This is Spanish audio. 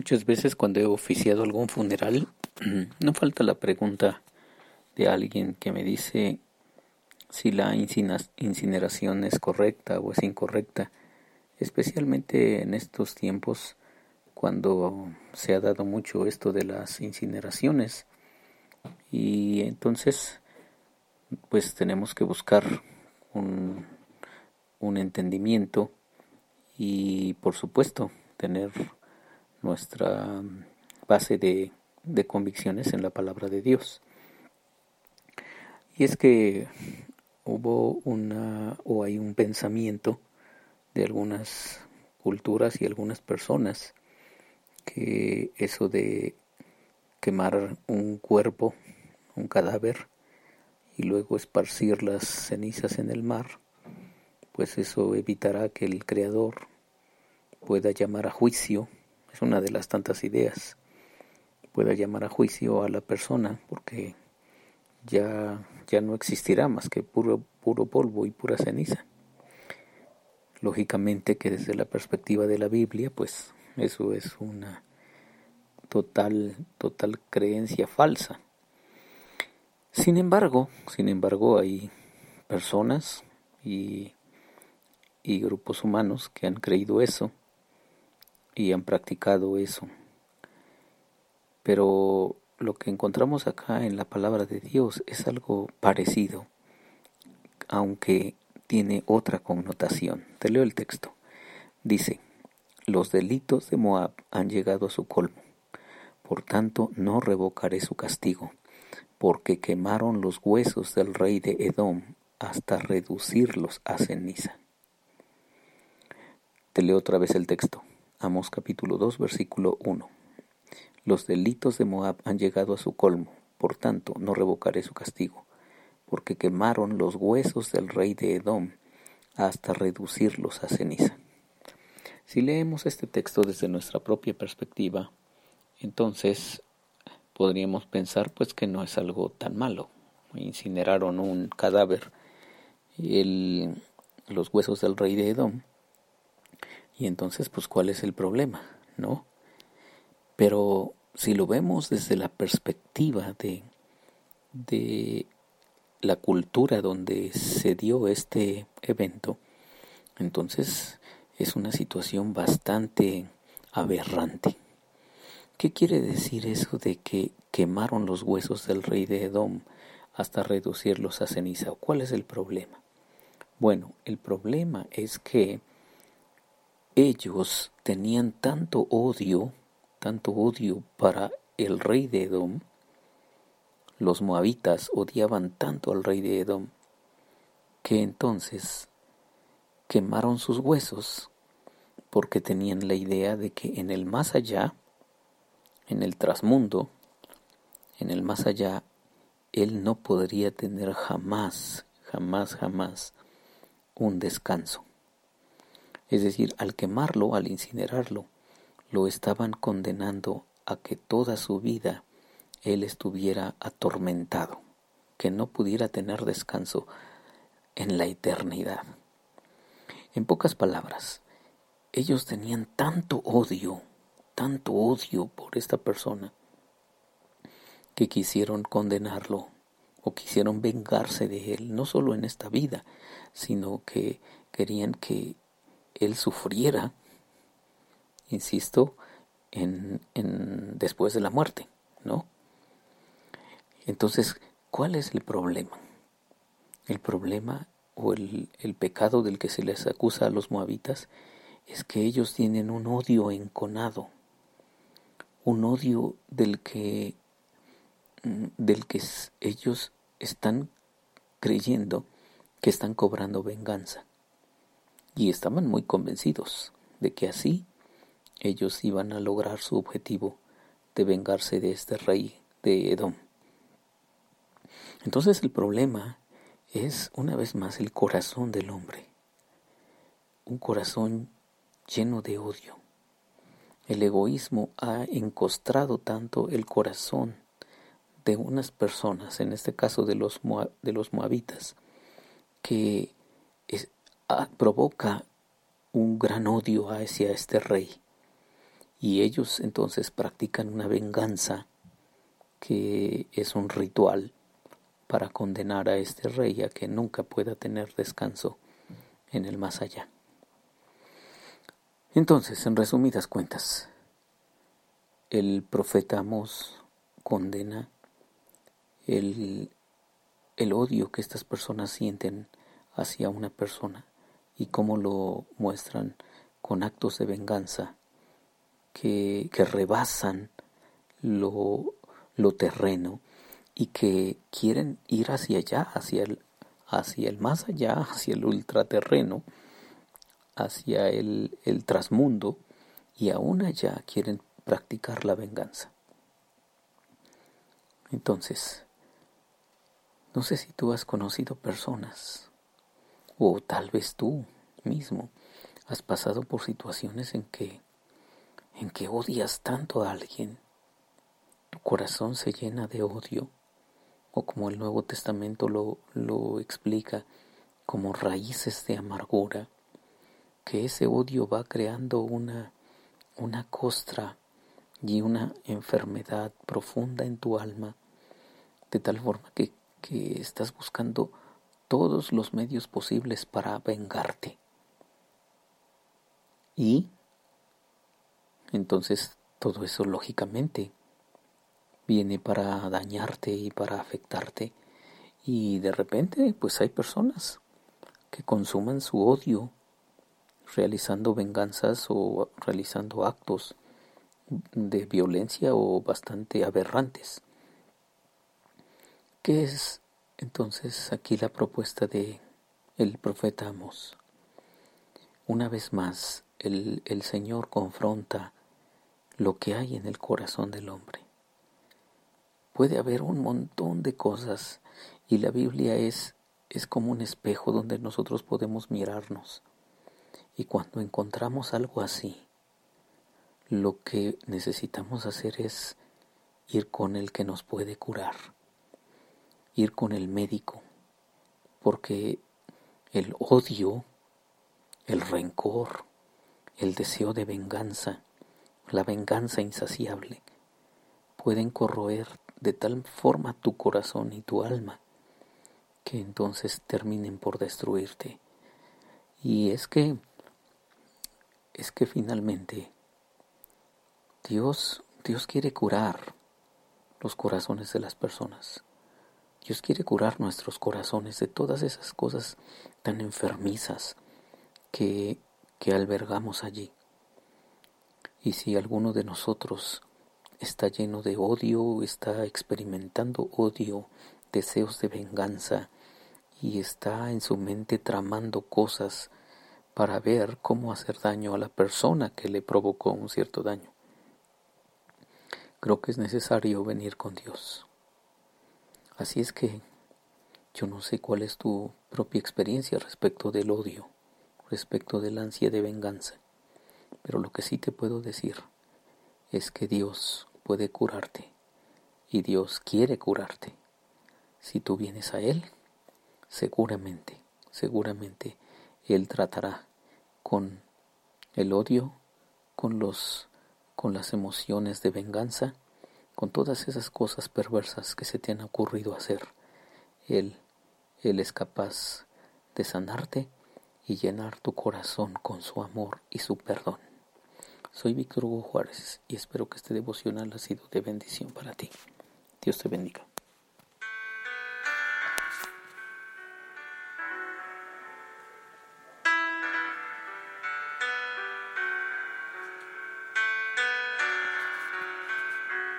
Muchas veces cuando he oficiado algún funeral, no falta la pregunta de alguien que me dice si la incineración es correcta o es incorrecta, especialmente en estos tiempos cuando se ha dado mucho esto de las incineraciones. Y entonces pues tenemos que buscar un, un entendimiento y por supuesto tener nuestra base de, de convicciones en la palabra de Dios. Y es que hubo una o hay un pensamiento de algunas culturas y algunas personas que eso de quemar un cuerpo, un cadáver, y luego esparcir las cenizas en el mar, pues eso evitará que el Creador pueda llamar a juicio es una de las tantas ideas, pueda llamar a juicio a la persona porque ya, ya no existirá más que puro, puro polvo y pura ceniza. Lógicamente que desde la perspectiva de la Biblia, pues eso es una total, total creencia falsa. Sin embargo, sin embargo, hay personas y, y grupos humanos que han creído eso y han practicado eso. Pero lo que encontramos acá en la palabra de Dios es algo parecido, aunque tiene otra connotación. Te leo el texto. Dice, los delitos de Moab han llegado a su colmo, por tanto no revocaré su castigo, porque quemaron los huesos del rey de Edom hasta reducirlos a ceniza. Te leo otra vez el texto. Amos capítulo 2 versículo 1. Los delitos de Moab han llegado a su colmo, por tanto no revocaré su castigo, porque quemaron los huesos del rey de Edom hasta reducirlos a ceniza. Si leemos este texto desde nuestra propia perspectiva, entonces podríamos pensar pues que no es algo tan malo. Incineraron un cadáver, los huesos del rey de Edom, y entonces, pues, ¿cuál es el problema? ¿No? Pero si lo vemos desde la perspectiva de, de la cultura donde se dio este evento, entonces es una situación bastante aberrante. ¿Qué quiere decir eso de que quemaron los huesos del rey de Edom hasta reducirlos a ceniza? ¿Cuál es el problema? Bueno, el problema es que ellos tenían tanto odio, tanto odio para el rey de Edom, los moabitas odiaban tanto al rey de Edom, que entonces quemaron sus huesos porque tenían la idea de que en el más allá, en el trasmundo, en el más allá, él no podría tener jamás, jamás, jamás un descanso. Es decir, al quemarlo, al incinerarlo, lo estaban condenando a que toda su vida él estuviera atormentado, que no pudiera tener descanso en la eternidad. En pocas palabras, ellos tenían tanto odio, tanto odio por esta persona, que quisieron condenarlo o quisieron vengarse de él, no solo en esta vida, sino que querían que él sufriera, insisto, en, después de la muerte, ¿no? Entonces, ¿cuál es el problema? El problema o el, el pecado del que se les acusa a los moabitas es que ellos tienen un odio enconado, un odio del que, mm, del que ellos están creyendo que están cobrando venganza y estaban muy convencidos de que así ellos iban a lograr su objetivo de vengarse de este rey de Edom. Entonces el problema es una vez más el corazón del hombre, un corazón lleno de odio. El egoísmo ha encostrado tanto el corazón de unas personas, en este caso de los, de los moabitas, que provoca un gran odio hacia este rey y ellos entonces practican una venganza que es un ritual para condenar a este rey a que nunca pueda tener descanso en el más allá. Entonces, en resumidas cuentas, el profeta Amos condena el, el odio que estas personas sienten hacia una persona y cómo lo muestran con actos de venganza que, que rebasan lo, lo terreno y que quieren ir hacia allá, hacia el, hacia el más allá, hacia el ultraterreno, hacia el, el trasmundo, y aún allá quieren practicar la venganza. Entonces, no sé si tú has conocido personas, o tal vez tú mismo has pasado por situaciones en que en que odias tanto a alguien, tu corazón se llena de odio, o como el Nuevo Testamento lo, lo explica, como raíces de amargura, que ese odio va creando una, una costra y una enfermedad profunda en tu alma, de tal forma que, que estás buscando todos los medios posibles para vengarte. Y entonces todo eso lógicamente viene para dañarte y para afectarte y de repente pues hay personas que consuman su odio realizando venganzas o realizando actos de violencia o bastante aberrantes. ¿Qué es entonces aquí la propuesta de el profeta Amos? Una vez más, el, el Señor confronta lo que hay en el corazón del hombre. Puede haber un montón de cosas y la Biblia es, es como un espejo donde nosotros podemos mirarnos. Y cuando encontramos algo así, lo que necesitamos hacer es ir con el que nos puede curar, ir con el médico, porque el odio, el rencor, el deseo de venganza, la venganza insaciable, pueden corroer de tal forma tu corazón y tu alma que entonces terminen por destruirte. Y es que, es que finalmente Dios, Dios quiere curar los corazones de las personas. Dios quiere curar nuestros corazones de todas esas cosas tan enfermizas que, que albergamos allí. Y si alguno de nosotros está lleno de odio, está experimentando odio, deseos de venganza y está en su mente tramando cosas para ver cómo hacer daño a la persona que le provocó un cierto daño. Creo que es necesario venir con Dios. Así es que yo no sé cuál es tu propia experiencia respecto del odio, respecto del ansia de venganza. Pero lo que sí te puedo decir es que Dios puede curarte y Dios quiere curarte. Si tú vienes a Él, seguramente, seguramente Él tratará con el odio, con los con las emociones de venganza, con todas esas cosas perversas que se te han ocurrido hacer. Él, Él es capaz de sanarte y llenar tu corazón con su amor y su perdón. Soy Víctor Hugo Juárez y espero que este devocional ha sido de bendición para ti. Dios te bendiga.